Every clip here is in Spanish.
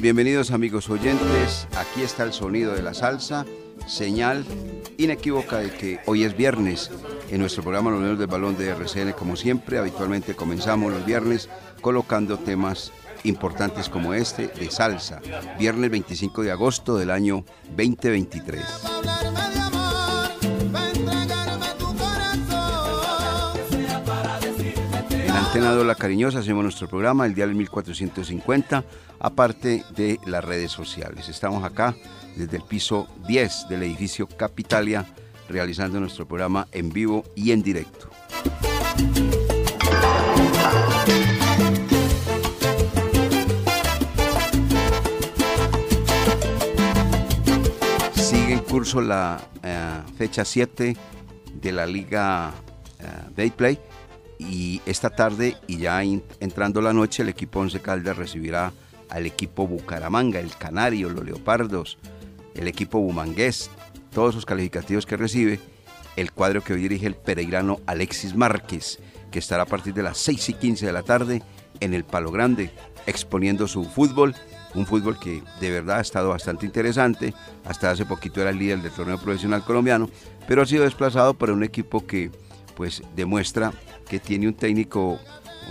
Bienvenidos amigos oyentes. Aquí está el sonido de la salsa, señal inequívoca de que hoy es viernes. En nuestro programa Los Unidos del Balón de RCN, como siempre, habitualmente comenzamos los viernes colocando temas importantes como este de salsa. Viernes 25 de agosto del año 2023. Antena La Cariñosa hacemos nuestro programa, el día del 1450, aparte de las redes sociales. Estamos acá desde el piso 10 del edificio Capitalia, realizando nuestro programa en vivo y en directo. Sigue en curso la eh, fecha 7 de la Liga uh, Play y esta tarde y ya entrando la noche el equipo Once Caldas recibirá al equipo Bucaramanga, el Canario, los Leopardos, el equipo Bumangués, todos los calificativos que recibe el cuadro que hoy dirige el peregrino Alexis Márquez, que estará a partir de las 6 y 15 de la tarde en el Palo Grande, exponiendo su fútbol, un fútbol que de verdad ha estado bastante interesante, hasta hace poquito era el líder del torneo profesional colombiano, pero ha sido desplazado por un equipo que pues demuestra que tiene un técnico,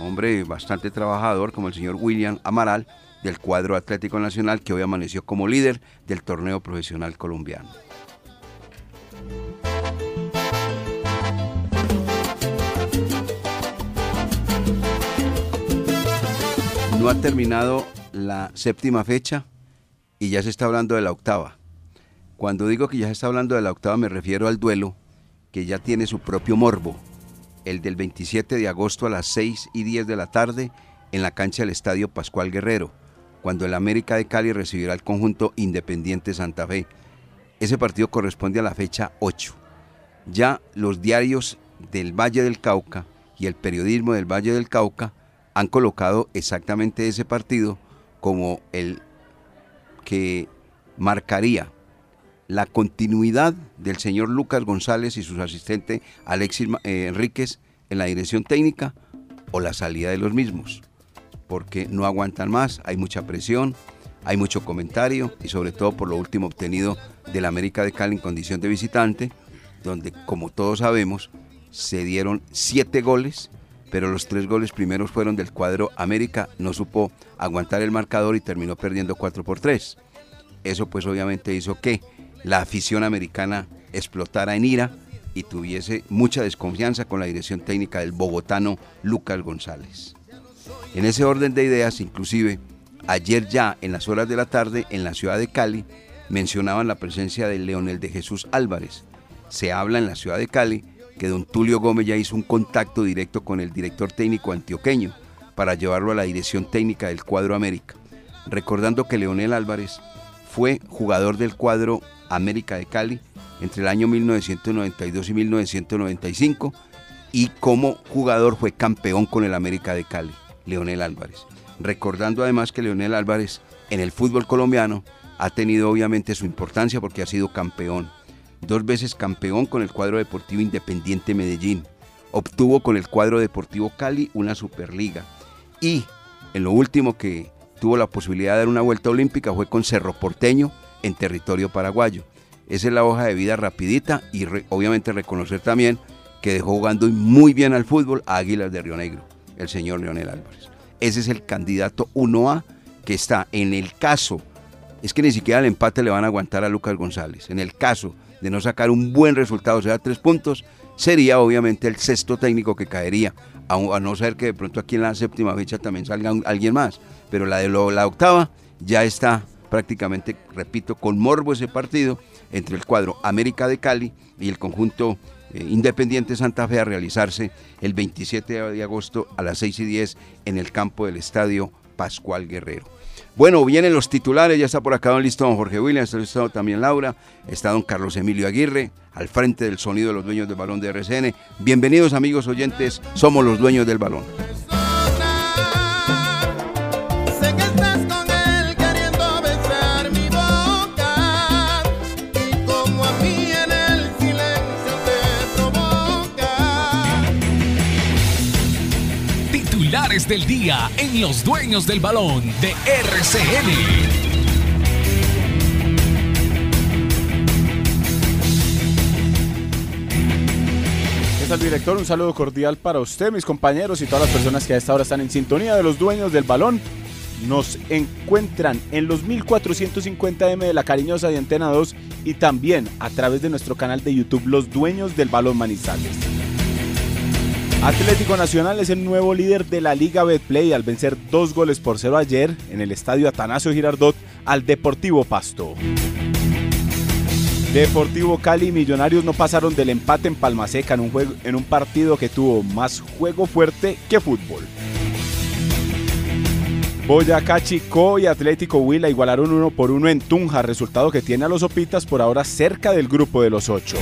hombre bastante trabajador, como el señor William Amaral, del cuadro Atlético Nacional, que hoy amaneció como líder del torneo profesional colombiano. No ha terminado la séptima fecha y ya se está hablando de la octava. Cuando digo que ya se está hablando de la octava me refiero al duelo que ya tiene su propio morbo el del 27 de agosto a las 6 y 10 de la tarde en la cancha del Estadio Pascual Guerrero, cuando el América de Cali recibirá al conjunto Independiente Santa Fe. Ese partido corresponde a la fecha 8. Ya los diarios del Valle del Cauca y el periodismo del Valle del Cauca han colocado exactamente ese partido como el que marcaría la continuidad del señor Lucas González y su asistente Alexis eh, Enríquez en la dirección técnica o la salida de los mismos, porque no aguantan más, hay mucha presión, hay mucho comentario y sobre todo por lo último obtenido del América de Cali en condición de visitante, donde como todos sabemos se dieron siete goles, pero los tres goles primeros fueron del cuadro América, no supo aguantar el marcador y terminó perdiendo 4 por 3. Eso pues obviamente hizo que la afición americana explotara en ira y tuviese mucha desconfianza con la dirección técnica del bogotano Lucas González. En ese orden de ideas, inclusive, ayer ya en las horas de la tarde en la ciudad de Cali mencionaban la presencia de Leonel de Jesús Álvarez. Se habla en la ciudad de Cali que don Tulio Gómez ya hizo un contacto directo con el director técnico antioqueño para llevarlo a la dirección técnica del cuadro América, recordando que Leonel Álvarez fue jugador del cuadro América de Cali entre el año 1992 y 1995 y como jugador fue campeón con el América de Cali, Leonel Álvarez. Recordando además que Leonel Álvarez en el fútbol colombiano ha tenido obviamente su importancia porque ha sido campeón. Dos veces campeón con el cuadro deportivo Independiente Medellín. Obtuvo con el cuadro deportivo Cali una Superliga. Y en lo último que tuvo la posibilidad de dar una vuelta olímpica fue con Cerro Porteño en territorio paraguayo. Esa es la hoja de vida rapidita y obviamente reconocer también que dejó jugando muy bien al fútbol a Águilas de Río Negro, el señor Leonel Álvarez. Ese es el candidato 1A que está en el caso, es que ni siquiera el empate le van a aguantar a Lucas González. En el caso de no sacar un buen resultado, o sea, tres puntos, sería obviamente el sexto técnico que caería, a, no ser que de pronto aquí en la séptima fecha también salga alguien más. Pero la de la octava ya está prácticamente, repito, con morbo ese partido entre el cuadro América de Cali y el conjunto eh, Independiente Santa Fe a realizarse el 27 de agosto a las 6 y 10 en el campo del Estadio Pascual Guerrero. Bueno, vienen los titulares, ya está por acá don listo don Jorge Williams, está listo también Laura, está don Carlos Emilio Aguirre, al frente del sonido de los dueños del balón de RCN. Bienvenidos amigos oyentes, somos los dueños del balón. Del día en Los Dueños del Balón de RCN. ¿Qué tal, director? Un saludo cordial para usted, mis compañeros y todas las personas que a esta hora están en sintonía de los dueños del balón. Nos encuentran en los 1450M de la Cariñosa de Antena 2 y también a través de nuestro canal de YouTube Los Dueños del Balón Manizales. Atlético Nacional es el nuevo líder de la Liga Betplay al vencer dos goles por cero ayer en el estadio Atanasio Girardot al Deportivo Pasto. Deportivo Cali y Millonarios no pasaron del empate en Palmaseca en un, juego, en un partido que tuvo más juego fuerte que fútbol. Boyacá Chico y Atlético Huila igualaron uno por uno en Tunja, resultado que tiene a los Opitas por ahora cerca del grupo de los ocho.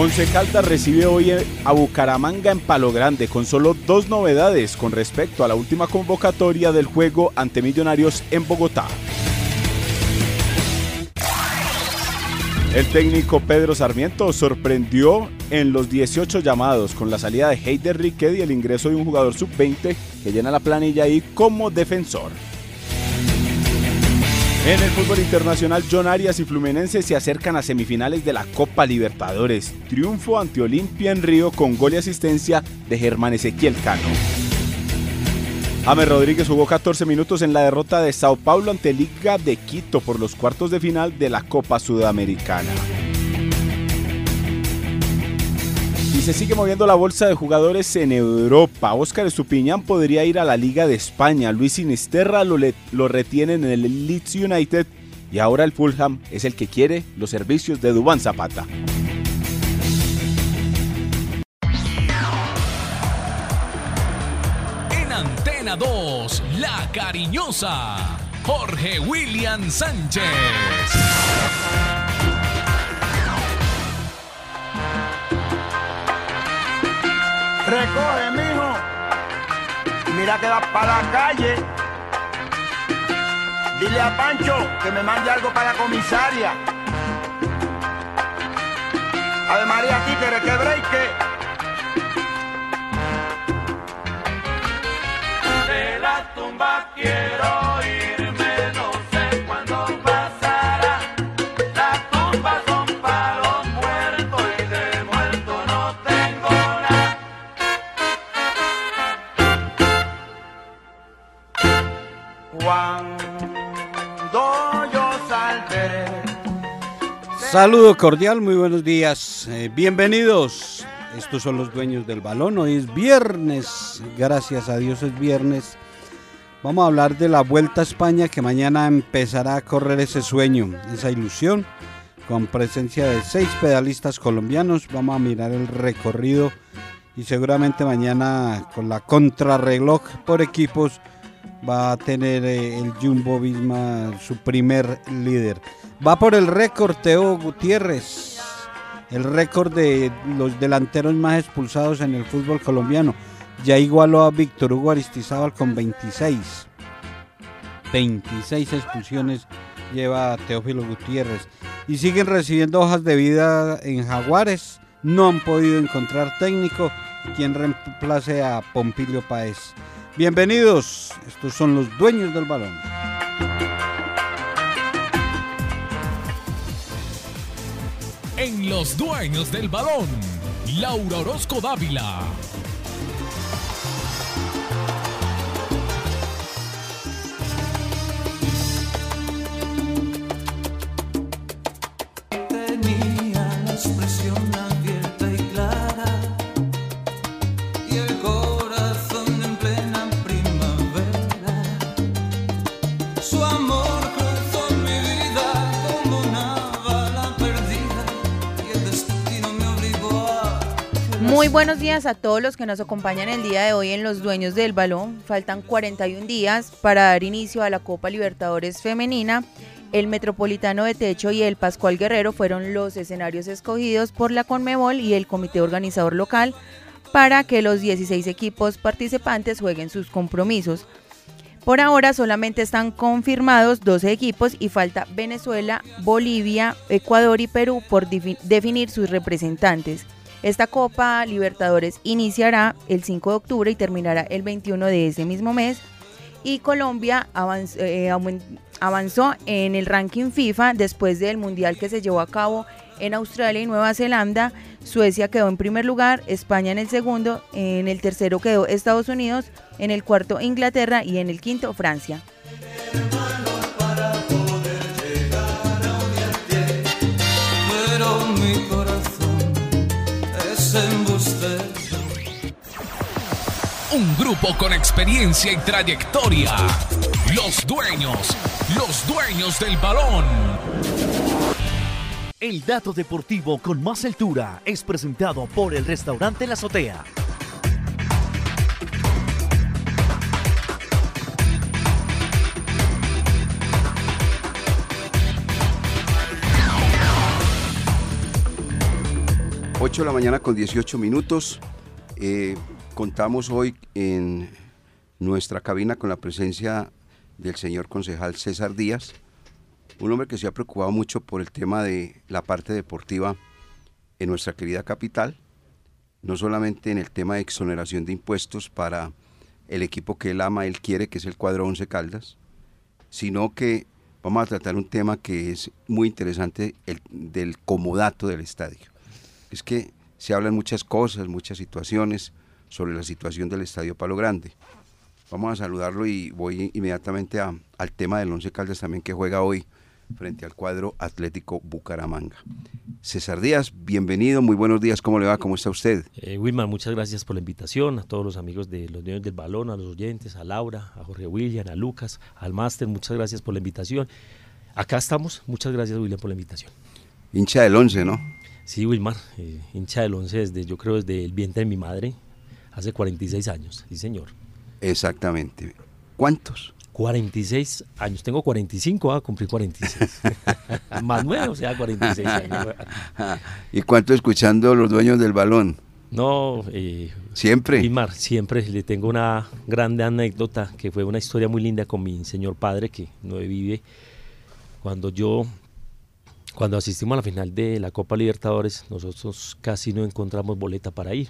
Once Caldas recibe hoy a Bucaramanga en Palo Grande con solo dos novedades con respecto a la última convocatoria del juego ante Millonarios en Bogotá. El técnico Pedro Sarmiento sorprendió en los 18 llamados con la salida de Heider Riquet y el ingreso de un jugador sub-20 que llena la planilla ahí como defensor. En el fútbol internacional, John Arias y Fluminense se acercan a semifinales de la Copa Libertadores. Triunfo ante Olimpia en Río con gol y asistencia de Germán Ezequiel Cano. Ame Rodríguez jugó 14 minutos en la derrota de Sao Paulo ante Liga de Quito por los cuartos de final de la Copa Sudamericana. Y se sigue moviendo la bolsa de jugadores en Europa. Óscar Estupiñán podría ir a la Liga de España. Luis Sinisterra lo, lo retiene en el Leeds United. Y ahora el Fulham es el que quiere los servicios de Dubán Zapata. En Antena 2, La Cariñosa. Jorge William Sánchez. Recoge, mijo. Mira que vas para la calle. Dile a Pancho que me mande algo para la comisaria. Ave María Títere, que breike. De la tumba quiero Saludo cordial, muy buenos días. Eh, bienvenidos. Estos son los dueños del balón. Hoy es viernes. Gracias a Dios es viernes. Vamos a hablar de la Vuelta a España que mañana empezará a correr ese sueño, esa ilusión, con presencia de seis pedalistas colombianos. Vamos a mirar el recorrido y seguramente mañana con la contrarreloj por equipos va a tener eh, el Jumbo Visma su primer líder. Va por el récord Teo Gutiérrez, el récord de los delanteros más expulsados en el fútbol colombiano. Ya igualó a Víctor Hugo Aristizábal con 26. 26 expulsiones lleva Teófilo Gutiérrez. Y siguen recibiendo hojas de vida en Jaguares. No han podido encontrar técnico quien reemplace a Pompilio Paez. Bienvenidos, estos son los dueños del balón. En los dueños del balón, Laura Orozco Dávila. Muy buenos días a todos los que nos acompañan el día de hoy en Los Dueños del Balón. Faltan 41 días para dar inicio a la Copa Libertadores Femenina. El Metropolitano de Techo y el Pascual Guerrero fueron los escenarios escogidos por la Conmebol y el comité organizador local para que los 16 equipos participantes jueguen sus compromisos. Por ahora solamente están confirmados 12 equipos y falta Venezuela, Bolivia, Ecuador y Perú por defi- definir sus representantes. Esta Copa Libertadores iniciará el 5 de octubre y terminará el 21 de ese mismo mes. Y Colombia avanz- eh, avanzó en el ranking FIFA después del Mundial que se llevó a cabo en Australia y Nueva Zelanda. Suecia quedó en primer lugar, España en el segundo, en el tercero quedó Estados Unidos, en el cuarto Inglaterra y en el quinto Francia. Un grupo con experiencia y trayectoria. Los dueños, los dueños del balón. El dato deportivo con más altura es presentado por el restaurante La Azotea. Ocho de la mañana con 18 minutos. Eh, contamos hoy en nuestra cabina con la presencia del señor concejal César Díaz, un hombre que se ha preocupado mucho por el tema de la parte deportiva en nuestra querida capital, no solamente en el tema de exoneración de impuestos para el equipo que él ama, él quiere, que es el cuadro Once Caldas, sino que vamos a tratar un tema que es muy interesante, el del comodato del estadio. Es que se hablan muchas cosas, muchas situaciones sobre la situación del Estadio Palo Grande. Vamos a saludarlo y voy inmediatamente a- al tema del Once Caldas también que juega hoy frente al cuadro Atlético Bucaramanga. César Díaz, bienvenido, muy buenos días, ¿cómo le va? ¿Cómo está usted? Eh, Wilmar, muchas gracias por la invitación, a todos los amigos de los dueños del balón, a los oyentes, a Laura, a Jorge William, a Lucas, al máster, muchas gracias por la invitación. Acá estamos, muchas gracias William por la invitación. Hincha del Once, ¿no? Sí, Wilmar, eh, hincha del 11 desde, yo creo desde el vientre de mi madre, hace 46 años, sí señor. Exactamente. ¿Cuántos? 46 años, tengo 45, a cumplir 46. Más nuevo, o sea, 46 años. ¿Y cuánto escuchando los dueños del balón? No, eh, Siempre. Wilmar, siempre le tengo una grande anécdota que fue una historia muy linda con mi señor padre que no vive. Cuando yo, cuando asistimos a la final de la Copa Libertadores, nosotros casi no encontramos boleta para ir.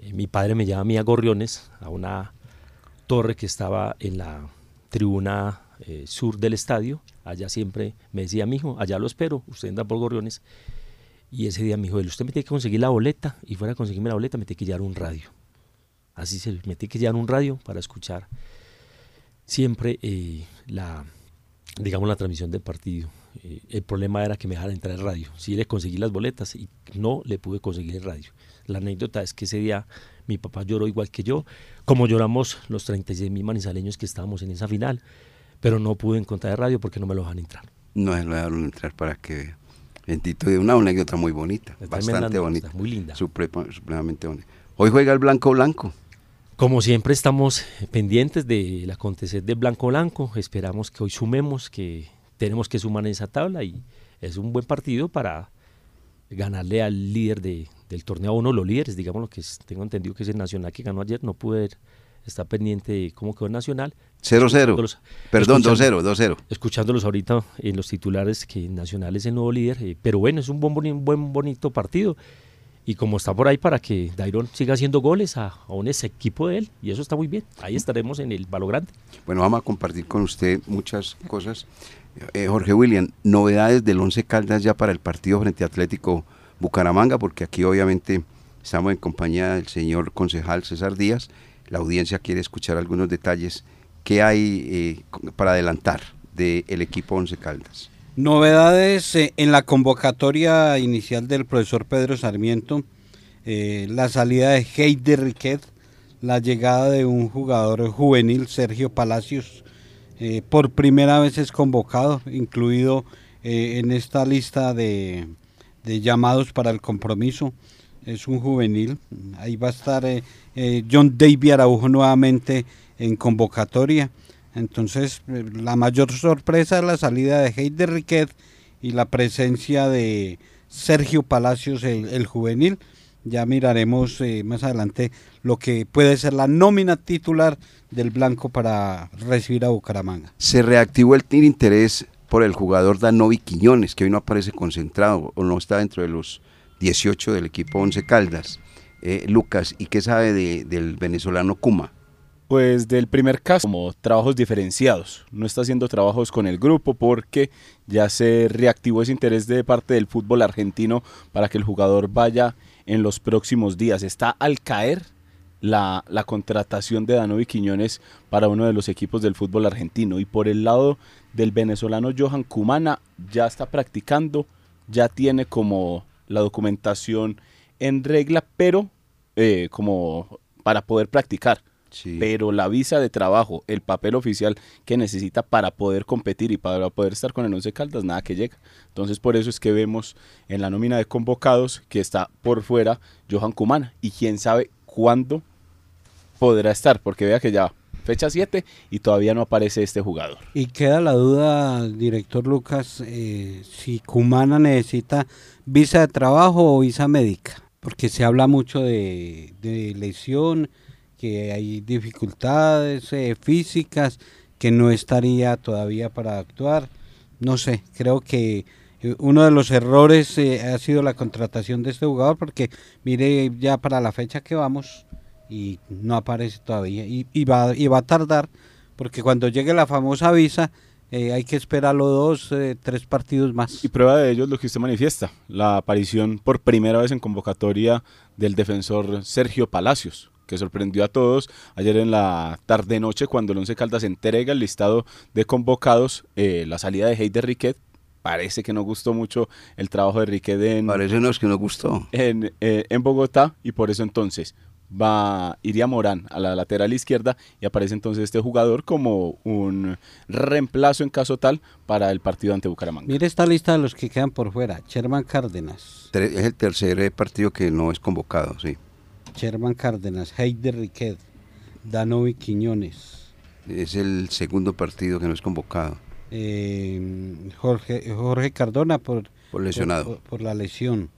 Eh, mi padre me lleva a mí a Gorriones, a una torre que estaba en la tribuna eh, sur del estadio. Allá siempre me decía, mijo, allá lo espero, usted anda por Gorriones. Y ese día me dijo, usted me tiene que conseguir la boleta, y fuera a conseguirme la boleta me tiene que llevar un radio. Así se me tiene que llevar un radio para escuchar siempre eh, la digamos, la transmisión del partido. Eh, el problema era que me dejara entrar en radio. Sí le conseguí las boletas y no le pude conseguir el radio. La anécdota es que ese día mi papá lloró igual que yo, como lloramos los 36 mil manizaleños que estábamos en esa final, pero no pude encontrar el radio porque no me lo dejan entrar. No se lo dejaron entrar para que. Bendito de una anécdota muy bonita, bastante bonita. muy linda. Suprema- supremamente bonita. Hoy juega el Blanco Blanco. Como siempre estamos pendientes del acontecer de Blanco Blanco, esperamos que hoy sumemos, que tenemos que sumar en esa tabla y es un buen partido para ganarle al líder de- del torneo, a uno de los líderes, digamos lo que es- tengo entendido que es el Nacional que ganó ayer, no pude ver, estar pendiente de cómo quedó el Nacional. 0-0. Escuchándolos- Perdón, escuchando- 2-0, 2-0. Escuchándolos ahorita en los titulares que Nacional es el nuevo líder, eh, pero bueno, es un buen, buen bonito partido. Y como está por ahí para que Dairon siga haciendo goles a, a un ex equipo de él, y eso está muy bien. Ahí estaremos en el Balo Grande. Bueno, vamos a compartir con usted muchas cosas. Eh, Jorge William, novedades del Once Caldas ya para el partido frente a Atlético Bucaramanga, porque aquí obviamente estamos en compañía del señor concejal César Díaz. La audiencia quiere escuchar algunos detalles que hay eh, para adelantar del equipo Once Caldas. Novedades eh, en la convocatoria inicial del profesor Pedro Sarmiento, la salida de Heider Riquet, la llegada de un jugador juvenil, Sergio Palacios, eh, por primera vez es convocado, incluido eh, en esta lista de, llamados para el compromiso. Es un juvenil, ahí va a estar eh, John Davy Araujo nuevamente en convocatoria. Entonces, la mayor sorpresa es la salida de Heider Riquet y la presencia de Sergio Palacios, el juvenil. Ya miraremos eh, más adelante lo que puede ser la nómina titular del Blanco para recibir a Bucaramanga. Se reactivó el interés por el jugador Danovi Quiñones, que hoy no aparece concentrado o no está dentro de los 18 del equipo Once Caldas. Eh, Lucas, ¿y qué sabe de- del venezolano Kuma? Pues del primer caso, como trabajos diferenciados. No está haciendo trabajos con el grupo porque ya se reactivó ese interés de parte del fútbol argentino para que el jugador vaya en los próximos días. Está al caer la, la contratación de Danovi Quiñones para uno de los equipos del fútbol argentino. Y por el lado del venezolano Johan Cumana, ya está practicando, ya tiene como la documentación en regla, pero eh, como para poder practicar. Pero la visa de trabajo, el papel oficial que necesita para poder competir y para poder estar con el Once Caldas, nada que llega. Entonces por eso es que vemos en la nómina de convocados que está por fuera Johan Cumana. Y quién sabe cuándo podrá estar, porque vea que ya fecha 7 y todavía no aparece este jugador. Y queda la duda, director Lucas, eh, si Cumana necesita visa de trabajo o visa médica, porque se habla mucho de, de lesión, que hay dificultades eh, físicas, que no estaría todavía para actuar. No sé, creo que eh, uno de los errores eh, ha sido la contratación de este jugador, porque mire ya para la fecha que vamos y no aparece todavía y, va, y va a tardar porque cuando llegue la famosa visa hay que esperarlo dos, eh, tres partidos más. Y prueba de ello es lo que usted manifiesta, la aparición por primera vez en convocatoria del defensor Sergio Palacios, que sorprendió a todos ayer en la tarde-noche cuando el Once Caldas entrega el listado de convocados, eh, la salida de Heider Riquet. Parece que no gustó mucho el trabajo de Riquet en, Parece no es que no gustó. en, eh, en Bogotá y por eso entonces va iría Morán a la lateral izquierda y aparece entonces este jugador como un reemplazo en caso tal para el partido ante Bucaramanga. Mire esta lista de los que quedan por fuera. Sherman Cárdenas, Es el tercer eh, partido que no es convocado, sí. Sherman Cárdenas, Heider Riquet, Danovi Quiñones, Es el segundo partido que no es convocado. eh, Jorge, Jorge Cardona por, Por lesionado. Por, por la lesión.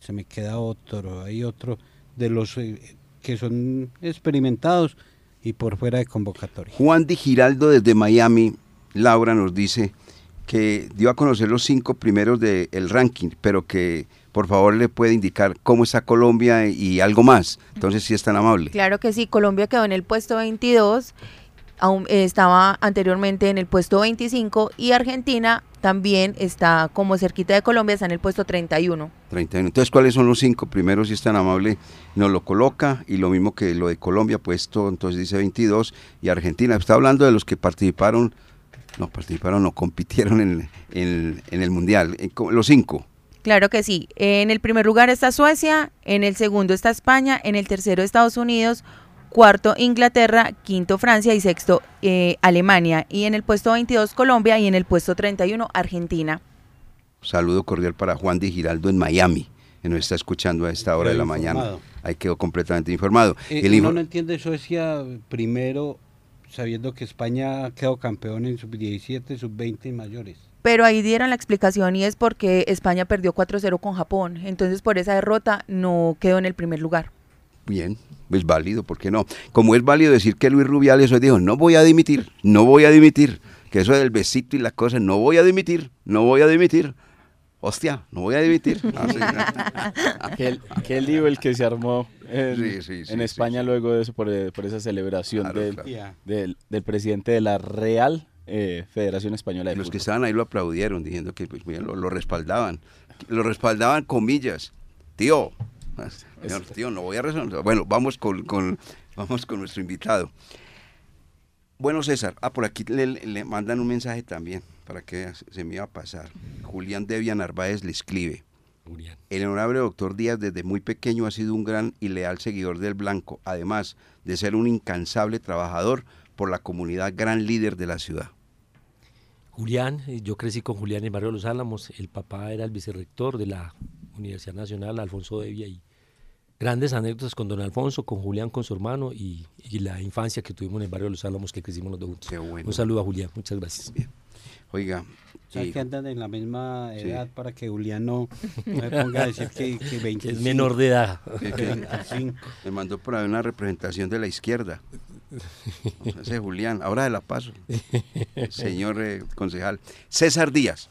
Se me queda otro, hay otro de los eh, que son experimentados y por fuera de convocatoria. Juan Di Giraldo desde Miami, Laura nos dice que dio a conocer los cinco primeros del ranking, pero que por favor le puede indicar cómo está Colombia y algo más. Entonces, si es tan amable. Claro que sí, Colombia quedó en el puesto 22, aún, eh, estaba anteriormente en el puesto 25 y Argentina también está como cerquita de Colombia, está en el puesto 31. 31. Entonces, ¿cuáles son los cinco primeros? Si es tan amable, nos lo coloca. Y lo mismo que lo de Colombia, puesto, entonces dice 22. Y Argentina, está hablando de los que participaron No, participaron, no, compitieron en, en- en el Mundial. En co- los cinco. Claro que sí. En el primer lugar está Suecia, en el segundo está España, en el tercero Estados Unidos, cuarto Inglaterra, quinto Francia y sexto eh, Alemania. Y en el puesto 22 Colombia y en el puesto 31 Argentina. Saludo cordial para Juan de Giraldo en Miami, que nos está escuchando a esta hora de la Quedó mañana. informado. Ahí quedó completamente informado. Eh, El info- no entiende Suecia primero sabiendo que España quedó campeón en sub-17, sub-20 y mayores. Pero ahí dieron la explicación y es porque España perdió 4-0 con Japón. Entonces por esa derrota no quedó en el primer lugar. Bien, es válido, ¿por qué no? Como es válido decir que Luis Rubiales hoy dijo, no voy a dimitir, no voy a dimitir, que eso del besito y la cosa, no voy a dimitir, no voy a dimitir. Hostia, no voy a dimitir. Ah, sí. Qué, qué lío el que se armó en, Sí, sí, sí, en sí, España luego de eso, por, por esa celebración Claro, del, claro. Ya. del, del presidente de la Real eh, Federación Española de Los que estaban ahí lo aplaudieron, diciendo que pues, mira, lo, lo respaldaban. Lo respaldaban comillas. Tío, ah, señor, tío, no voy a resolver. Bueno, vamos con, con- vamos con nuestro invitado. Bueno, César, ah, por aquí le, le mandan un mensaje también, para que se- se me iba a pasar. Julián Devia Narváez le escribe. Julián. El honorable doctor Díaz desde muy pequeño ha sido un gran y leal seguidor del blanco, además de ser un incansable trabajador por la comunidad gran líder de la ciudad. Julián, eh, yo crecí con Julián en el barrio de Los Álamos, el papá era el vicerrector de la Universidad Nacional, Alfonso Devia, y grandes anécdotas con don Alfonso, con Julián, con su hermano, y, y la infancia que tuvimos en el barrio de Los Álamos, que crecimos los dos juntos. Qué bueno. Un saludo a Julián, muchas gracias. Oiga, ¿Sabes y- que andan en la misma Sí. edad para que Julián no, me ponga a decir que, que 25? Que es menor de edad. que- que- 25. me mandó por ahí una representación de la izquierda. Ese Julián, ahora de la paso. Señor eh, concejal. César Díaz.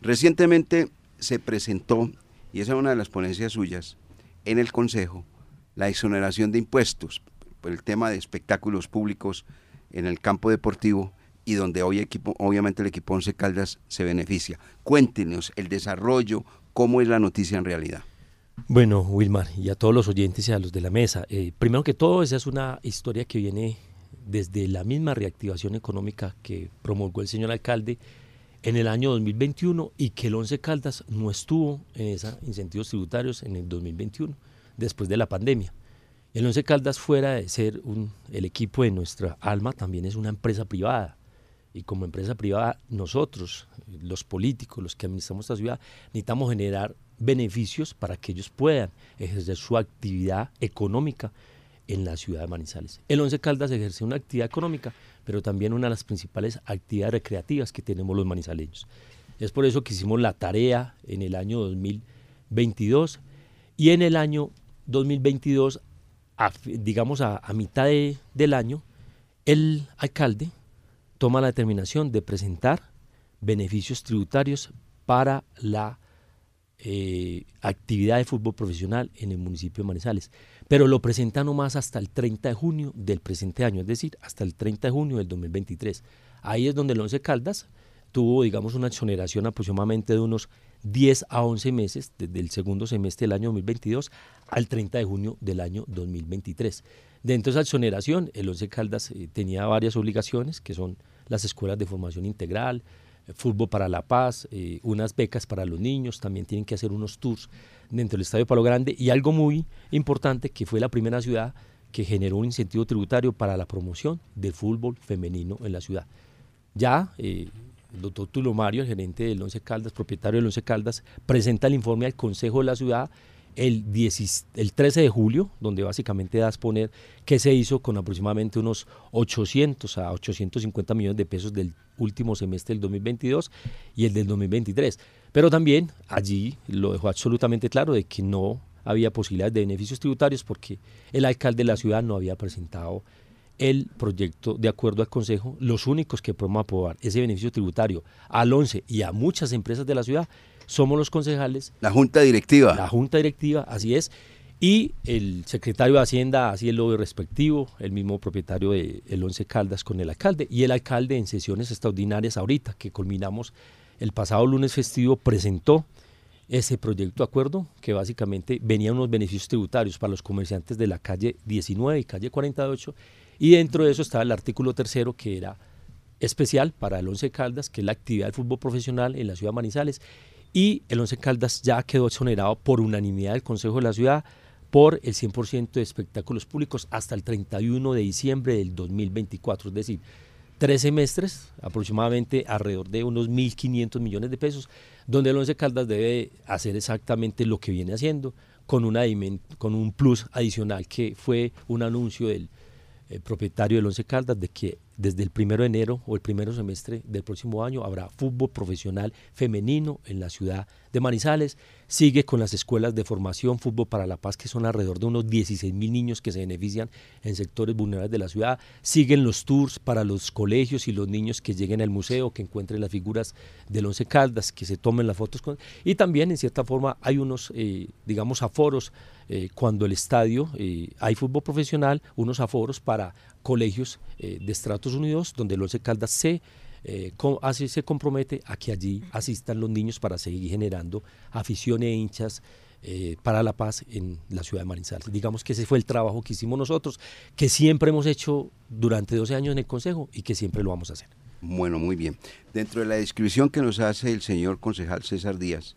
Recientemente se presentó, y esa es una de las ponencias suyas, en el Consejo, la exoneración de impuestos por el tema de espectáculos públicos en el campo deportivo y donde hoy equipo, obviamente el equipo Once Caldas se beneficia. Cuéntenos el desarrollo, cómo es la noticia en realidad. Bueno, Wilmar, y a todos los oyentes y a los de la mesa, eh, primero que todo, esa es una historia que viene desde la misma reactivación económica que promulgó el señor alcalde en el año 2021 y que el Once Caldas no estuvo en esos incentivos tributarios en el 2021, después de la pandemia. El Once Caldas, fuera de ser un- el equipo de nuestra alma, también es una empresa privada. Y como empresa privada, nosotros, los políticos, los que administramos esta ciudad, necesitamos generar beneficios para que ellos puedan ejercer su actividad económica en la ciudad de Manizales. El Once Caldas ejerce una actividad económica, pero también una de las principales actividades recreativas que tenemos los manizaleños. Es por eso que hicimos la tarea en el año 2022 y en el año 2022, a fi- digamos a, a mitad de- del año, el alcalde toma la determinación de presentar beneficios tributarios para la eh, actividad de fútbol profesional en el municipio de Manizales. Pero lo presenta nomás hasta el 30 de junio del presente año, es decir, hasta el 30 de junio del 2023. Ahí es donde el Once Caldas tuvo, digamos, una exoneración aproximadamente de unos 10 a 11 meses, desde el segundo semestre del año 2022 al 30 de junio del año 2023. Dentro de esa exoneración, el Once Caldas eh, tenía varias obligaciones, que son las escuelas de formación integral, fútbol para la paz, eh, unas becas para los niños, también tienen que hacer unos tours dentro del Estadio Palo Grande y algo muy importante que fue la primera ciudad que generó un incentivo tributario para la promoción del fútbol femenino en la ciudad. Ya eh, el doctor Tulo Mario, el gerente del Once Caldas, propietario del Once Caldas, presenta el informe al Consejo de la Ciudad el, 10 el 13 de julio, donde básicamente da a exponer qué se hizo con aproximadamente unos 800 a 850 millones de pesos del último semestre del 2022 y el del 2023. Pero también allí lo dejó absolutamente claro de que no había posibilidades de beneficios tributarios porque el alcalde de la ciudad no había presentado el proyecto de acuerdo al Consejo, los únicos que podemos aprobar ese beneficio tributario al 11 y a muchas empresas de la ciudad somos los concejales. La Junta Directiva. La Junta Directiva, así es. Y el secretario de Hacienda, así el lobby respectivo, el mismo propietario de el Once Caldas con el alcalde. Y el alcalde en sesiones extraordinarias ahorita, que culminamos el pasado lunes festivo, presentó ese proyecto de acuerdo que básicamente venía unos beneficios tributarios para los comerciantes de la calle 19 y calle 48 y dentro de eso estaba el artículo tercero que era especial para el Once Caldas, que es la actividad del fútbol profesional en la ciudad de Manizales, y el Once Caldas ya quedó exonerado por unanimidad del Consejo de la Ciudad por el 100% de espectáculos públicos hasta el 31 de diciembre del 2024, es decir, tres semestres, aproximadamente alrededor de unos 1.500 millones de pesos, donde el Once Caldas debe hacer exactamente lo que viene haciendo, con, con un plus adicional que fue un anuncio del el propietario del Once Caldas de que desde el primero de enero o el primero semestre del próximo año habrá fútbol profesional femenino en la ciudad de Manizales. Sigue con las escuelas de formación Fútbol para la Paz, que son alrededor de unos 16 mil niños que se benefician en sectores vulnerables de la ciudad. Siguen los tours para los colegios y los niños que lleguen al museo, que encuentren las figuras del Once Caldas, que se tomen las fotos con... Y también, en cierta forma, hay unos, eh, digamos, aforos eh, cuando el estadio eh, hay fútbol profesional, unos aforos para colegios de Estratos Unidos, donde el Once Caldas se eh, así se compromete a que allí asistan los niños para seguir generando afición e hinchas eh, para la paz en la ciudad de Manizales. Digamos que ese fue el trabajo que hicimos nosotros, que siempre hemos hecho durante 12 años en el Consejo y que siempre lo vamos a hacer. Bueno, muy bien. Dentro de la descripción que nos hace el señor concejal César Díaz,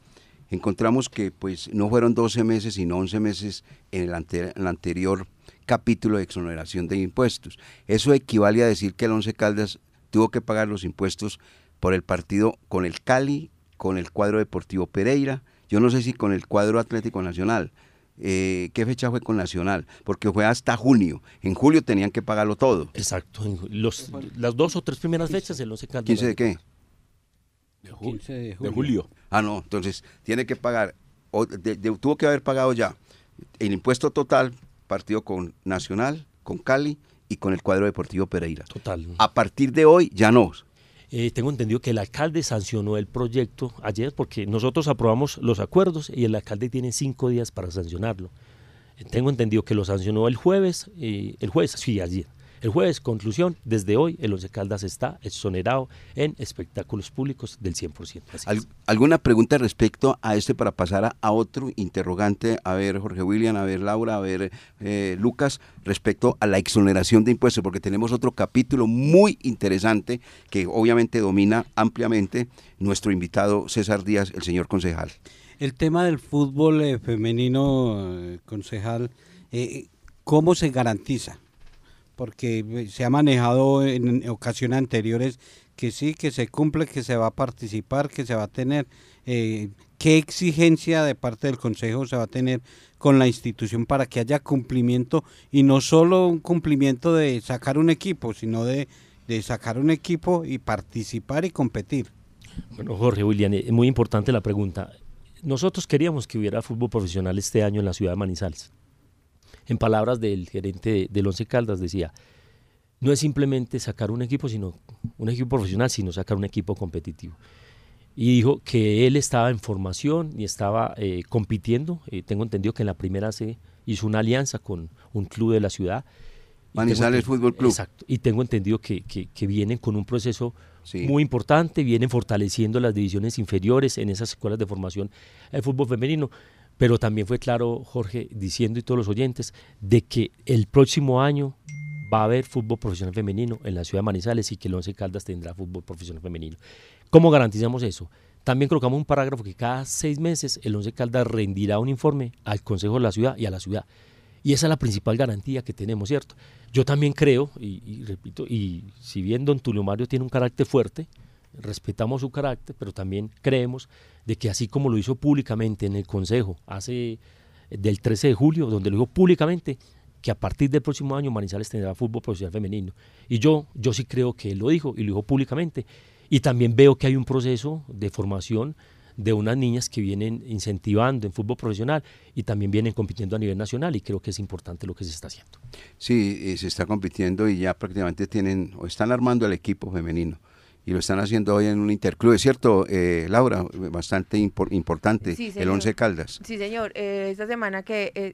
encontramos que pues no fueron 12 meses, sino 11 meses en el, en el anterior capítulo de exoneración de impuestos. Eso equivale a decir que el Once Caldas tuvo que pagar los impuestos por el partido con el Cali, con el cuadro deportivo Pereira, yo no sé si con el cuadro Atlético Nacional. Eh, ¿Qué fecha fue con Nacional? Porque fue hasta junio. En julio tenían que pagarlo todo. Exacto. Los, las dos o tres primeras fechas el 11 Caldas. ¿15 de qué? De, de, julio. Ah, no. Entonces, tiene que pagar, tuvo que haber pagado ya el impuesto total partido con Nacional, con Cali y con el cuadro deportivo Pereira. Total. A partir de hoy ya no. Eh, tengo entendido que el alcalde sancionó el proyecto ayer porque nosotros aprobamos los acuerdos y el alcalde tiene cinco días para sancionarlo. Tengo entendido que lo sancionó el jueves, eh, el jueves, sí, ayer. El jueves, conclusión, desde hoy el Once Caldas está exonerado en espectáculos públicos del 100%. ¿Alguna pregunta respecto a este para pasar a, otro interrogante? A ver, Jorge William, a ver, Laura, a ver, eh, Lucas, respecto a la exoneración de impuestos, porque tenemos otro capítulo muy interesante que obviamente domina ampliamente nuestro invitado César Díaz, el señor concejal. El tema del fútbol eh, femenino, eh, concejal, ¿cómo se garantiza? Porque se ha manejado en ocasiones anteriores que sí, que se cumple, que se va a participar, que se va a tener. Eh, ¿Qué exigencia de parte del Consejo se va a tener con la institución para que haya cumplimiento y no solo un cumplimiento de sacar un equipo, sino de, de sacar un equipo y participar y competir? Bueno, Jorge, William, es muy importante la pregunta. Nosotros queríamos que hubiera fútbol profesional este año en la ciudad de Manizales en palabras del gerente del Once Caldas, decía, no es simplemente sacar un equipo, sino un equipo profesional, sino sacar un equipo competitivo. Y dijo que él estaba en formación y estaba eh, compitiendo. Eh, tengo entendido que en la primera se hizo una alianza con un club de la ciudad. Manizales Fútbol Club. Exacto. Y tengo entendido que, que, vienen con un proceso muy importante, vienen fortaleciendo las divisiones inferiores en esas escuelas de formación del fútbol femenino pero también fue claro, Jorge, diciendo y todos los oyentes, de que el próximo año va a haber fútbol profesional femenino en la ciudad de Manizales y que el Once Caldas tendrá fútbol profesional femenino. ¿Cómo garantizamos eso? También colocamos un parágrafo que cada seis meses el Once Caldas rendirá un informe al Consejo de la Ciudad y a la ciudad. Y esa es la principal garantía que tenemos, ¿cierto? Yo también creo, y, y repito, y si bien don Tulio Mario tiene un carácter fuerte, respetamos su carácter, pero también creemos de que así como lo hizo públicamente en el Consejo hace eh, del 13 de julio, donde lo dijo públicamente, que a partir del próximo año Manizales tendrá fútbol profesional femenino. Y yo, yo sí creo que él lo dijo y lo dijo públicamente. Y también veo que hay un proceso de formación de unas niñas que vienen incentivando en fútbol profesional y también vienen compitiendo a nivel nacional y creo que es importante lo que se está haciendo. Sí, eh, se está compitiendo y ya prácticamente tienen o están armando el equipo femenino y lo están haciendo hoy en un interclub, ¿es cierto, eh, Laura? Bastante importante, el Once Caldas. Sí, señor. Eh, esta semana que... Eh,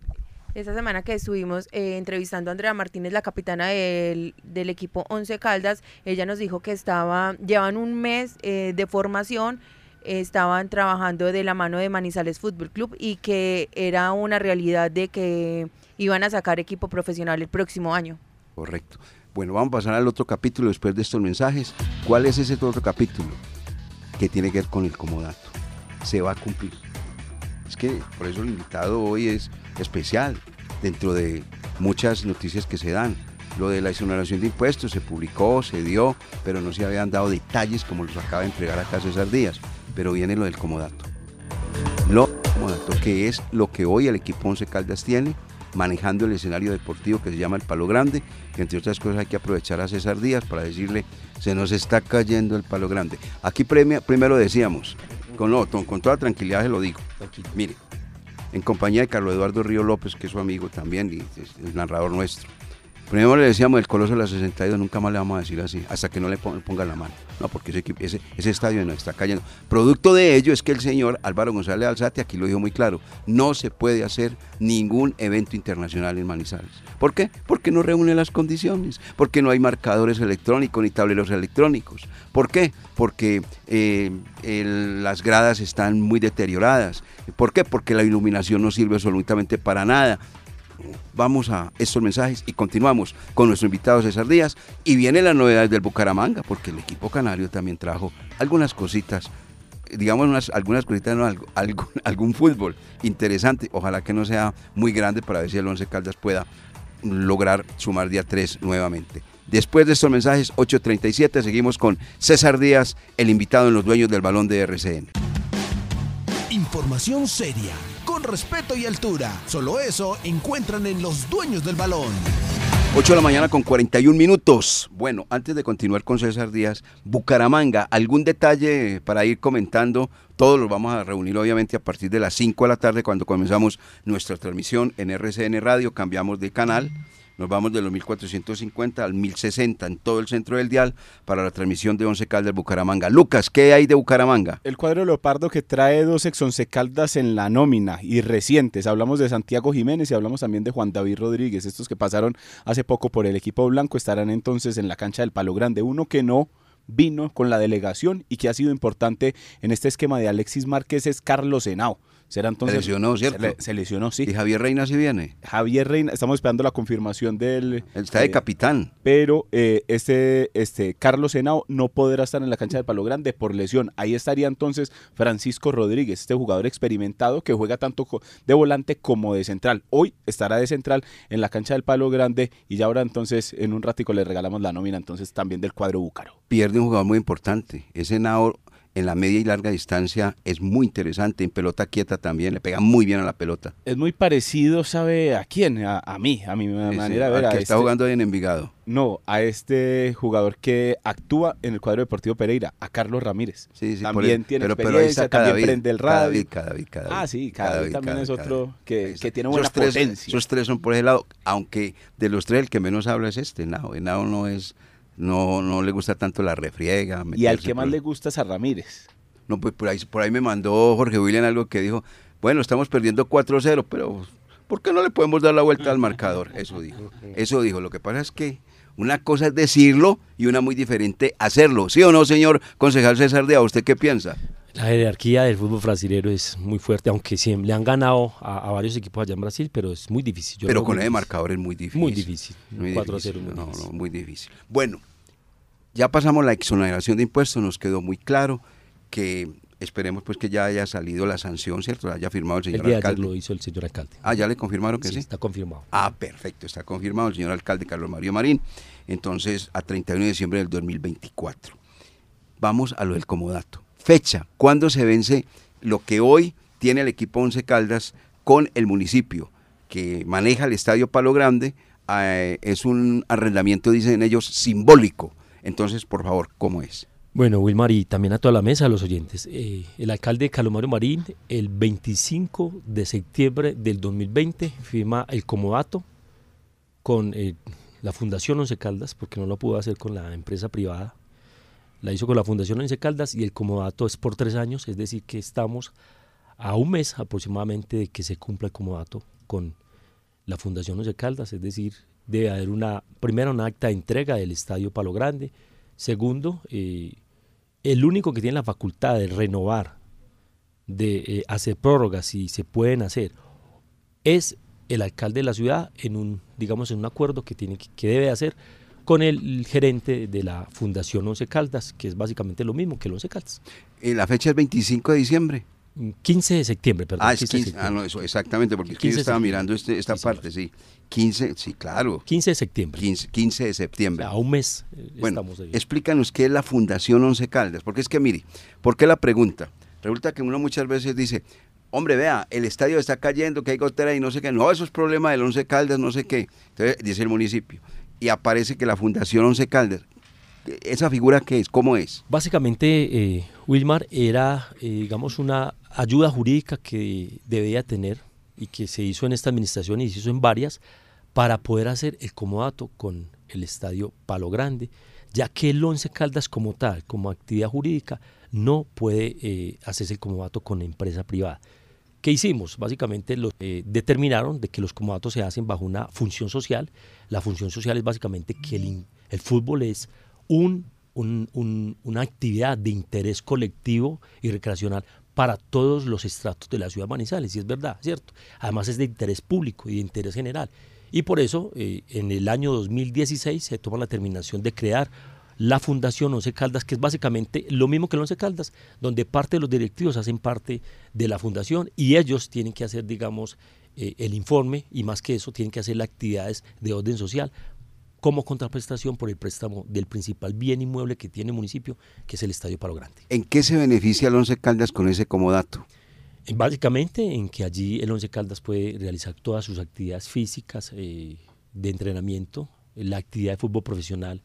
esta semana que estuvimos entrevistando a Andrea Martínez, la capitana del, del, equipo Once Caldas, ella nos dijo que estaba, llevan un mes de formación, estaban trabajando de la mano de Manizales Fútbol Club y que era una realidad de que iban a sacar equipo profesional el próximo año. Correcto. Bueno, vamos a pasar al otro capítulo después de estos mensajes. ¿Cuál es ese otro capítulo? Que tiene que ver con el comodato. Se va a cumplir. Es que por eso el invitado hoy es especial dentro de muchas noticias que se dan. Lo de la exoneración de impuestos se publicó, se dio, pero no se habían dado detalles como los acaba de entregar acá César Díaz. Pero viene lo del comodato. Lo comodato, que es lo que hoy el equipo Once Caldas tiene manejando el escenario deportivo que se llama el Palo Grande, que entre otras cosas hay que aprovechar a César Díaz para decirle, se nos está cayendo el Palo Grande. Aquí premia- primero decíamos, con, no, con, toda tranquilidad se lo digo, mire, en compañía de Carlos Eduardo Río López, que es su amigo también y es el narrador nuestro. Primero le decíamos el Coloso de la 62, nunca más le vamos a decir así, hasta que no le pon- ponga la mano. No, porque ese, estadio nos está cayendo. Producto de ello es que el señor Álvaro González Alzate aquí lo dijo muy claro, no se puede hacer ningún evento internacional en Manizales. ¿Por qué? Porque no reúne las condiciones, porque no hay marcadores electrónicos ni tableros electrónicos. ¿Por qué? Porque eh, las gradas están muy deterioradas. ¿Por qué? Porque la iluminación no sirve absolutamente para nada vamos a estos mensajes y continuamos con nuestro invitado César Díaz. Y vienen las novedades del Bucaramanga porque el equipo canario también trajo algunas cositas digamos unas, algunas cositas no, algo- algún fútbol interesante. Ojalá que no sea muy grande para ver si el Once Caldas pueda lograr sumar día 3 nuevamente. Después de estos mensajes, 8.37, seguimos con César Díaz, el invitado en los dueños del balón de RCN. Información seria, respeto y altura. Solo eso encuentran en los dueños del balón. 8 de la mañana con 41 minutos. Bueno, antes de continuar con César Díaz, Bucaramanga, ¿algún detalle para ir comentando? Todos los vamos a reunir obviamente a partir de las 5 de la tarde cuando comenzamos nuestra transmisión en RCN Radio, cambiamos de canal. Nos vamos de los 1450 al 1060 en todo el centro del dial para la transmisión de Once Caldas Bucaramanga. Lucas, ¿qué hay de Bucaramanga? El cuadro leopardo que trae dos ex once caldas en la nómina y recientes. Hablamos de Santiago Jiménez y hablamos también de Juan David Rodríguez. Estos que pasaron hace poco por el equipo blanco estarán entonces en la cancha del Palo Grande. Uno que no vino con la delegación y que ha sido importante en este esquema de Alexis Márquez es Carlos Henao. Será entonces. Se lesionó, ¿cierto? Se, le- se lesionó, sí. ¿Y Javier Reina si viene? Javier Reina, estamos esperando la confirmación del. Está de eh, capitán. pero eh, este, este Carlos Henao no podrá estar en la cancha del Palo Grande por lesión. Ahí estaría entonces Francisco Rodríguez, este jugador experimentado que juega tanto de volante como de central. Hoy estará de central en la cancha del Palo Grande y ya ahora entonces en un ratico le regalamos la nómina entonces también del cuadro búcaro. pierde un jugador muy importante. Ese en la media y larga distancia es muy interesante. En pelota quieta también, le pega muy bien a la pelota. Es muy parecido, ¿sabe a quién? A, a mí, a mi manera de ver. al a que está este- jugando ahí en Envigado. No, a este jugador que actúa en el cuadro deportivo Pereira, a Carlos Ramírez. Sí, sí, también eso. tiene pero, pero experiencia, está también prende el radio. Cadavid, Cadavid, Cadavid. Ah, sí, Cadavid también es otro que- tiene Esos buena tres- potencia. Esos tres son por ese lado, aunque de los tres el que menos habla es este, Nao. El Nao no es, no, no le gusta tanto la refriega. Y al que más por- le gusta es a Ramírez. No, pues por ahí, por ahí me mandó Jorge William algo que dijo, bueno, estamos perdiendo 4-0, pero ¿por qué no le podemos dar la vuelta al marcador? Eso dijo. Eso dijo. Lo que pasa es que una cosa es decirlo y una muy diferente hacerlo. ¿Sí o no, señor concejal César de ¿Usted qué piensa? La jerarquía del fútbol brasilero es muy fuerte, aunque siempre le han ganado a, a varios equipos allá en Brasil, pero es muy difícil. Yo pero con difícil. marcador es muy difícil. Muy difícil. Muy 4-0 difícil. muy no, difícil. no, muy difícil. Bueno, ya pasamos la exoneración de impuestos, nos quedó muy claro que esperemos pues que ya haya salido la sanción, ¿cierto? La haya firmado el El señor día de ayer alcalde. lo hizo el señor alcalde. Ah, ya le confirmaron que sí. Sí, está confirmado. Ah, perfecto, está confirmado el señor alcalde Carlos Mario Marín. Entonces, a 31 de diciembre del 2024. Vamos a lo del comodato. Fecha, ¿cuándo se vence lo que hoy tiene el equipo Once Caldas con el municipio que maneja el Estadio Palo Grande? Eh, es un arrendamiento, dicen ellos, simbólico. Entonces, por favor, ¿cómo es? Bueno, Wilmar, y también a toda la mesa, a los oyentes. eh, el alcalde Carlos Mario Marín, el 25 de septiembre del 2020, firma el comodato con eh, la Fundación Once Caldas, porque no lo pudo hacer con la empresa privada. La hizo con la Fundación Once Caldas y el comodato es por tres años, es decir, que estamos a un mes aproximadamente de que se cumpla el comodato con la Fundación Once Caldas, es decir, debe haber una, primero una acta de entrega del Estadio Palo Grande, segundo, eh, el único que tiene la facultad de renovar, de eh, hacer prórrogas si se pueden hacer, es el alcalde de la ciudad en un, digamos, en un acuerdo que tiene que, debe hacer con el gerente de la Fundación Once Caldas, que es básicamente lo mismo que el Once Caldas. Y la fecha es 25 de diciembre. 15 de septiembre, perdón. Ah, es 15 de 15, ah, no, eso, exactamente, porque es que 15 yo estaba mirando este, esta parte, sí. 15, sí, claro. 15 de septiembre. 15, 15 de septiembre. A un mes eh, Bueno, estamos ahí. explícanos qué es la Fundación Once Caldas, porque es que mire, ¿por qué la pregunta? Resulta que uno muchas veces dice, hombre, vea, el estadio está cayendo, que hay gotera y no sé qué, no, eso es problema del Once Caldas, no sé qué. Entonces dice el municipio, y aparece que la Fundación Once Caldas, ¿esa figura qué es? ¿Cómo es? Básicamente, eh, Wilmar era, eh, digamos, una ayuda jurídica que debía tener y que se hizo en esta administración y se hizo en varias para poder hacer el comodato con el estadio Palo Grande, ya que el Once Caldas como tal, como actividad jurídica, no puede eh, hacerse el comodato con empresa privada. ¿Qué hicimos? Básicamente lo, eh, determinaron de que los comodatos se hacen bajo una función social. La función social es básicamente que el, el fútbol es un, un- un- una actividad de interés colectivo y recreacional para todos los estratos de la ciudad de Manizales, y es verdad, ¿cierto? Además es de interés público y de interés general. Y por eso, eh, en el año 2016 se toma la determinación de crear la Fundación Once Caldas, que es básicamente lo mismo que el Once Caldas, donde parte de los directivos hacen parte de la fundación y ellos tienen que hacer, digamos, eh, el informe y más que eso, tienen que hacer las actividades de orden social como contraprestación por el préstamo del principal bien inmueble que tiene el municipio, que es el Estadio Palo Grande. ¿En qué se beneficia el Once Caldas con ese comodato? Básicamente en que allí el Once Caldas puede realizar todas sus actividades físicas eh, de entrenamiento, la actividad de fútbol profesional,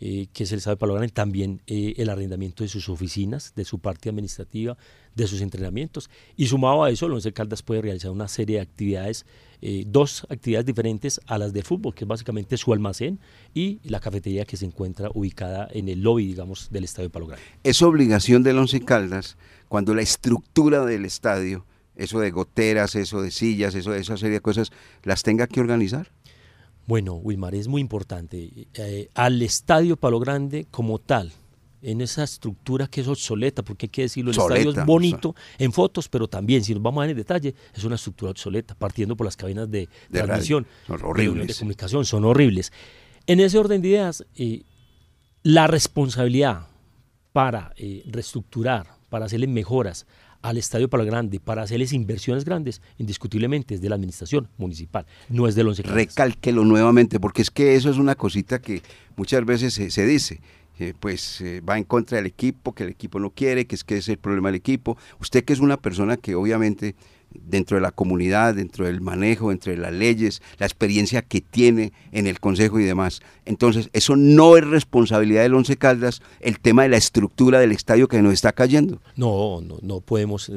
eh, que es el Estadio Palo Grande, también eh, el arrendamiento de sus oficinas, de su parte administrativa, de sus entrenamientos. Y sumado a eso, el Once Caldas puede realizar una serie de actividades, eh, dos actividades diferentes a las de fútbol, que es básicamente su almacén y la cafetería que se encuentra ubicada en el lobby, digamos, del Estadio Palo Grande. Es obligación del Once Caldas cuando la estructura del estadio, eso de goteras, eso de sillas, eso de esa serie de cosas, las tenga que organizar. Bueno, Wilmar, es muy importante. Eh, al estadio Palo Grande como tal, en esa estructura que es obsoleta, porque hay que decirlo, el estadio es bonito en fotos, pero también, si nos vamos a ver en detalle, es una estructura obsoleta, partiendo por las cabinas de, De radio. transmisión, Son horribles. de comunicación, son horribles. En ese orden de ideas, eh, la responsabilidad para eh, reestructurar, para hacerle mejoras al Estadio Palo Grande, para hacerles inversiones grandes, indiscutiblemente es de la administración municipal, no es del Once. Recálquelo nuevamente, porque es que eso es una cosita que muchas veces se, dice. pues eh, va en contra del equipo, que el equipo no quiere, que es que es el problema del equipo. Usted que es una persona que obviamente dentro de la comunidad, dentro del manejo, entre las leyes, la experiencia que tiene en el consejo y demás. Entonces, eso no es responsabilidad del Once Caldas, el tema de la estructura del estadio que nos está cayendo. No, no, no podemos,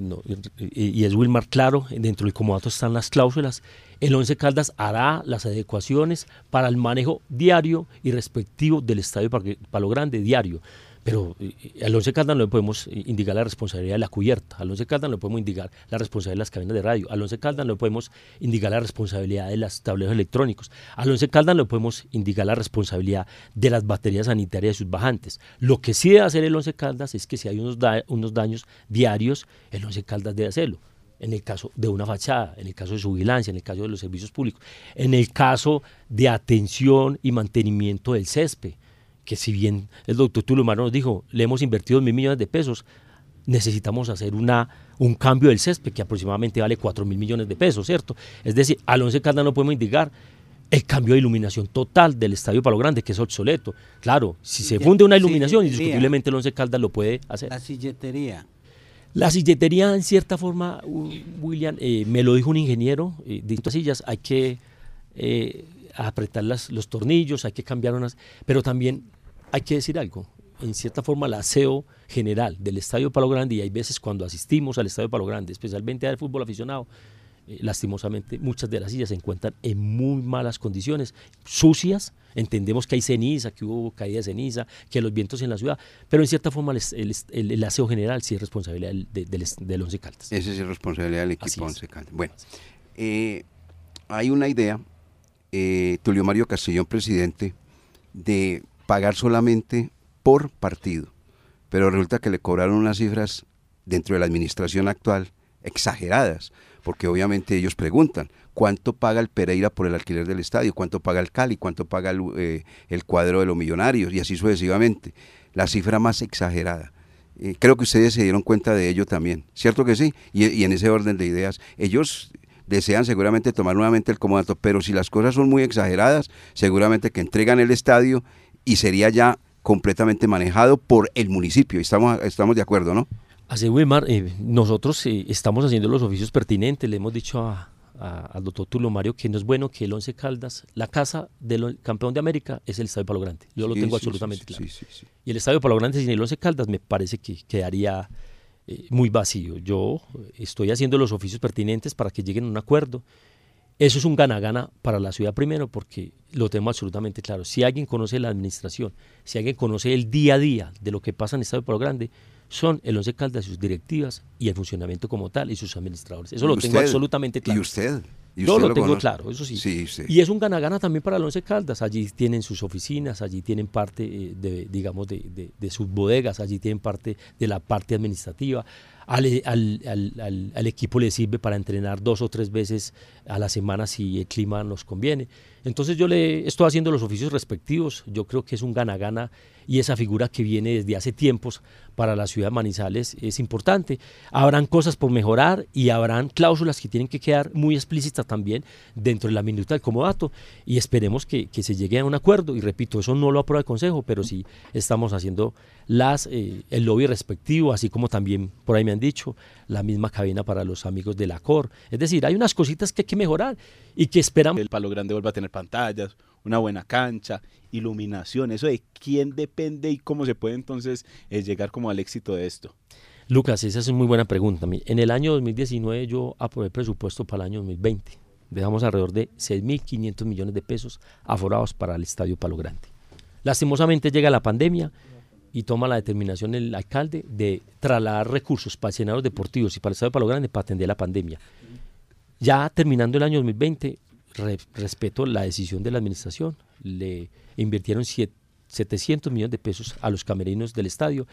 y, es Wilmar claro, dentro del comodato están las cláusulas. El Once Caldas hará las adecuaciones para el manejo diario y respectivo del estadio Parque- Palo Grande, diario. Pero eh, al Once Caldas no le podemos indicar la responsabilidad de la cubierta, al Once Caldas no le podemos indicar la responsabilidad de las cabinas de radio, al Once Caldas no le podemos indicar la responsabilidad de los tableros electrónicos, al Once Caldas no le podemos indicar la responsabilidad de las baterías sanitarias de sus bajantes. Lo que sí debe hacer el Once Caldas es que si hay unos daños diarios, el Once Caldas debe hacerlo. En el caso de una fachada, en el caso de su vigilancia, en el caso de los servicios públicos, en el caso de atención y mantenimiento del césped, que si bien el doctor Tulumano nos dijo, le hemos invertido mil millones de pesos, necesitamos hacer una, un cambio del césped que aproximadamente vale 4 mil millones de pesos, ¿cierto? Es decir, al Once Caldas no podemos indicar el cambio de iluminación total del Estadio Palo Grande, que es obsoleto. Claro, si se funde una iluminación, indiscutiblemente el Once Caldas lo puede hacer. La silletería. La silletería, en cierta forma, William, eh, me lo dijo un ingeniero, eh, de estas sillas hay que eh, apretar las- los tornillos, hay que cambiar unas, pero también hay que decir algo. En cierta forma, el aseo general del Estadio Palo Grande, y hay veces cuando asistimos al Estadio Palo Grande, especialmente al fútbol aficionado, eh, lastimosamente muchas de las sillas se encuentran en muy malas condiciones, sucias. Entendemos que hay ceniza, que hubo caída de ceniza, que los vientos en la ciudad, pero en cierta forma el, el- el- el aseo general sí es responsabilidad del, de- del, del Once Caldas. Esa es responsabilidad del equipo. Once Caldas. Bueno, eh, hay una idea, eh, Tulio Mario Castellón, presidente, de pagar solamente por partido, pero resulta que le cobraron unas cifras dentro de la administración actual exageradas, porque obviamente ellos preguntan, ¿cuánto paga el Pereira por el alquiler del estadio? ¿Cuánto paga el Cali? ¿Cuánto paga el, eh, el cuadro de los millonarios? Y así sucesivamente. La cifra más exagerada. Eh, creo que ustedes se dieron cuenta de ello también, ¿cierto que sí? Y, y en ese orden de ideas, ellos desean seguramente tomar nuevamente el comodato, pero si las cosas son muy exageradas, seguramente que entregan el estadio y sería ya completamente manejado por el municipio. Estamos, estamos de acuerdo, ¿no? Así, Wilmar, eh, nosotros eh, estamos haciendo los oficios pertinentes, le hemos dicho a- al doctor Tulio Mario que no es bueno que el Once Caldas, la casa del campeón de América es el Estadio Palo Grande. Yo lo tengo sí, absolutamente sí, claro. Y el Estadio Palo Grande sin el Once Caldas me parece que quedaría eh, muy vacío. Yo estoy haciendo los oficios pertinentes para que lleguen a un acuerdo. Eso es un gana-gana para la ciudad primero porque lo tenemos absolutamente claro. Si alguien conoce la administración, si alguien conoce el día a día de lo que pasa en el Estadio Palo Grande, son el Once Caldas, sus directivas y el funcionamiento como tal y sus administradores. Eso ¿Y lo tengo absolutamente claro. ¿Y usted? ¿Y Yo lo, lo tengo conoce? claro, eso sí. Sí, sí. Y es un gana-gana también para el Once Caldas. Allí tienen sus oficinas, allí tienen parte eh, de, digamos, de, de- de sus bodegas, allí tienen parte de la parte administrativa. Al, al- al- al- equipo le sirve para entrenar dos o tres veces a la semana si el clima nos conviene. Entonces yo le estoy haciendo los oficios respectivos. Yo creo que es un gana-gana y esa figura que viene desde hace tiempos para la ciudad de Manizales es importante. Habrán cosas por mejorar y habrán cláusulas que tienen que quedar muy explícitas también dentro de la minuta del comodato y esperemos que, que se llegue a un acuerdo. Y repito, eso no lo aprueba el Consejo, pero sí estamos haciendo las, eh, el lobby respectivo, así como también por ahí me han dicho, la misma cabina para los amigos de la COR. Es decir, hay unas cositas que hay que mejorar y que esperamos. El Palo Grande vuelva a tener pantallas, una buena cancha, iluminación, eso de quién depende y cómo se puede entonces eh, llegar como al éxito de esto. Lucas, esa es una muy buena pregunta. En el año 2019 yo aprobé presupuesto para el año 2020. Dejamos alrededor de 6.500 millones de pesos aforados para el Estadio Palo Grande. Lastimosamente llega la pandemia y toma la determinación el alcalde de trasladar recursos para escenarios deportivos y para el Estadio Palo Grande para atender la pandemia. Ya terminando el año 2020, re- respeto la decisión de la administración. Le invirtieron siete- 700 millones de pesos a los camerinos del estadio.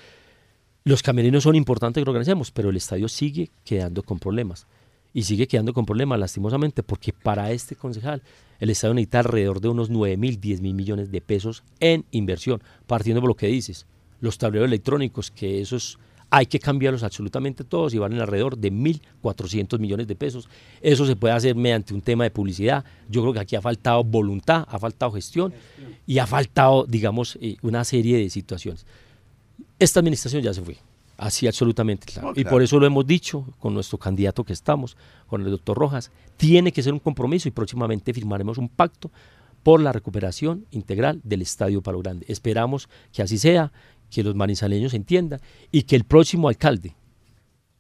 Los camerinos son importantes que lo organicemos, pero el estadio sigue quedando con problemas. Y sigue quedando con problemas, lastimosamente, porque para este concejal el estadio necesita alrededor de unos 9 mil, 10 mil millones de pesos en inversión, partiendo por lo que dices. Los tableros electrónicos, que esos hay que cambiarlos absolutamente todos y valen alrededor de 1.400 millones de pesos. Eso se puede hacer mediante un tema de publicidad. Yo creo que aquí ha faltado voluntad, ha faltado gestión y ha faltado, digamos, eh, una serie de situaciones. Esta administración ya se fue, así absolutamente claro. Y por eso lo hemos dicho con nuestro candidato que estamos, con el doctor Rojas. Tiene que ser un compromiso y próximamente firmaremos un pacto por la recuperación integral del Estadio Palo Grande. Esperamos que así sea, que los manizaleños entiendan y que el próximo alcalde,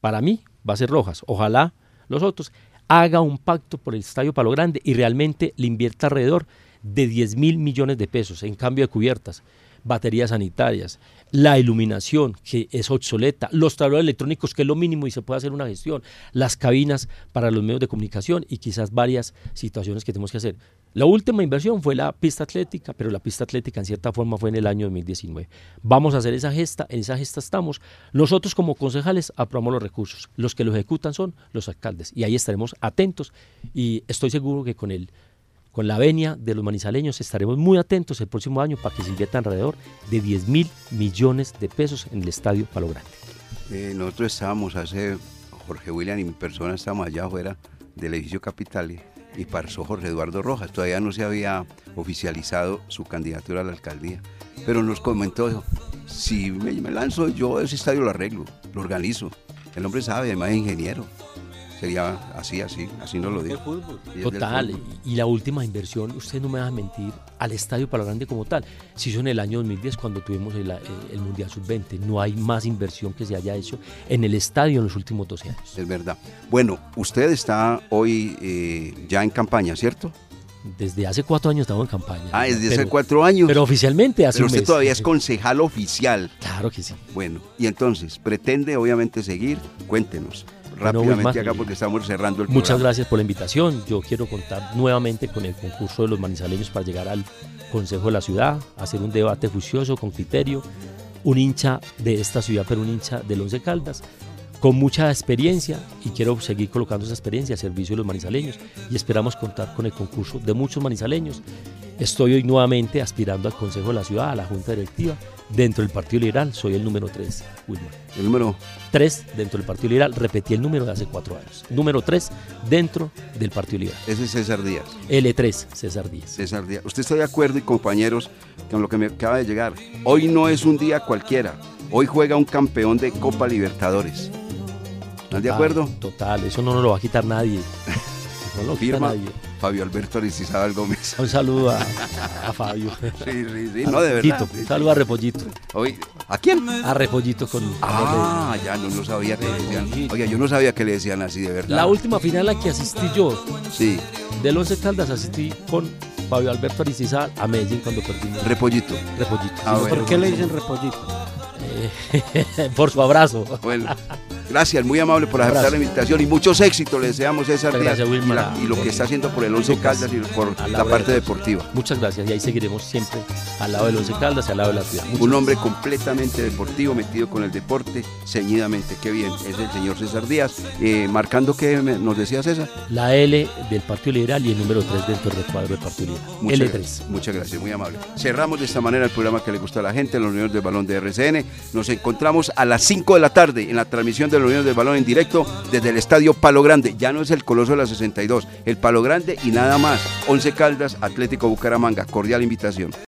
para mí, va a ser Rojas, ojalá los otros, haga un pacto por el Estadio Palo Grande y realmente le invierta alrededor de 10 mil millones de pesos en cambio de cubiertas, baterías sanitarias, la iluminación que es obsoleta, los tableros electrónicos que es lo mínimo y se puede hacer una gestión, las cabinas para los medios de comunicación y quizás varias situaciones que tenemos que hacer. La última inversión fue la pista atlética, pero la pista atlética en cierta forma fue en el año 2019. Vamos a hacer esa gesta, en esa gesta estamos. Nosotros como concejales aprobamos los recursos, los que lo ejecutan son los alcaldes y ahí estaremos atentos y estoy seguro que con el con la venia de los manizaleños estaremos muy atentos el próximo año para que se invierta alrededor de 10 mil millones de pesos en el Estadio Palo Grande. Eh, nosotros estábamos hace, Jorge William y mi persona estábamos allá afuera del edificio Capital y, pasó Jorge Eduardo Rojas. Todavía no se había oficializado su candidatura a la alcaldía. Pero nos comentó, si me lanzo yo ese estadio lo arreglo, lo organizo. El hombre sabe, además es ingeniero. Sería así, así, así nos lo del Total, y, la última inversión, usted no me va a mentir, al Estadio Palo Grande como tal, se hizo en el año 2010 cuando tuvimos el, eh, el Mundial Sub-20. No hay más inversión que se haya hecho en el estadio en los últimos 12 años. Es verdad. Bueno, usted está hoy eh, ya en campaña, ¿cierto? Desde hace cuatro años estamos en campaña. Ah, desde hace cuatro años. Pero oficialmente hace Pero un usted mes. todavía es concejal oficial. Claro que sí. Bueno, y entonces, ¿pretende obviamente seguir? Cuéntenos rápidamente acá porque estamos cerrando el Muchas programa. gracias por la invitación. Yo quiero contar nuevamente con el concurso de los manizaleños para llegar al Consejo de la Ciudad, hacer un debate juicioso, con criterio. Un hincha de esta ciudad, pero un hincha del Once Caldas, con mucha experiencia y quiero seguir colocando esa experiencia al servicio de los manizaleños y esperamos contar con el concurso de muchos manizaleños. Estoy hoy nuevamente aspirando al Consejo de la Ciudad, a la Junta Directiva, dentro del Partido Liberal, soy el número 3, Wilmar. El número 3 dentro del Partido Liberal, repetí el número de hace cuatro años. Número 3 dentro del Partido Liberal. Ese es César Díaz. L3, César Díaz. César Díaz. ¿Usted está de acuerdo y compañeros con lo que me acaba de llegar? Hoy no es un día cualquiera. Hoy juega un campeón de Copa Libertadores. ¿Están de acuerdo? Total, eso no nos lo va a quitar nadie. No lo quita nadie. Fabio Alberto Aristizábal Gómez. Un saludo a, a Fabio. Sí, sí, sí, no, de verdad. Un saludo a Repollito. ¿A quién? A Repollito con. Ah, ya no lo sabía que le decían. Oiga, yo no sabía que le decían así, de verdad. La última final a la que asistí yo, Sí, del Once Caldas, asistí con Fabio Alberto Aristizábal a Medellín cuando perdimos. Repollito. Repollito. Ah, bueno. ¿Por qué le dicen repollito? Eh, por su abrazo. Bueno, gracias, muy amable por aceptar la invitación y mucho éxito le deseamos César Muchas Díaz gracias, y, la- y lo que está haciendo por el Once Caldas y por la parte de- deportiva. Muchas gracias y ahí seguiremos siempre al lado del Once Caldas y al lado de la ciudad. Muchas Un hombre completamente deportivo, metido con el deporte, ceñidamente. Qué bien, es el señor César Díaz. Eh, marcando que nos decía César. La L del Partido Liberal y el número 3 dentro del recuadro del Partido Liberal. Muchas L3. gracias, muchas gracias, muy amable. Cerramos de esta manera el programa que le gusta a la gente, los Uniones del Balón de RCN. Nos encontramos a las 5 de la tarde en la transmisión de los Uniones del Balón en directo desde el Estadio Palo Grande. Ya no es el Coloso de la 62, el Palo Grande y nada más. 11 Caldas, Atlético Bucaramanga. Cordial invitación.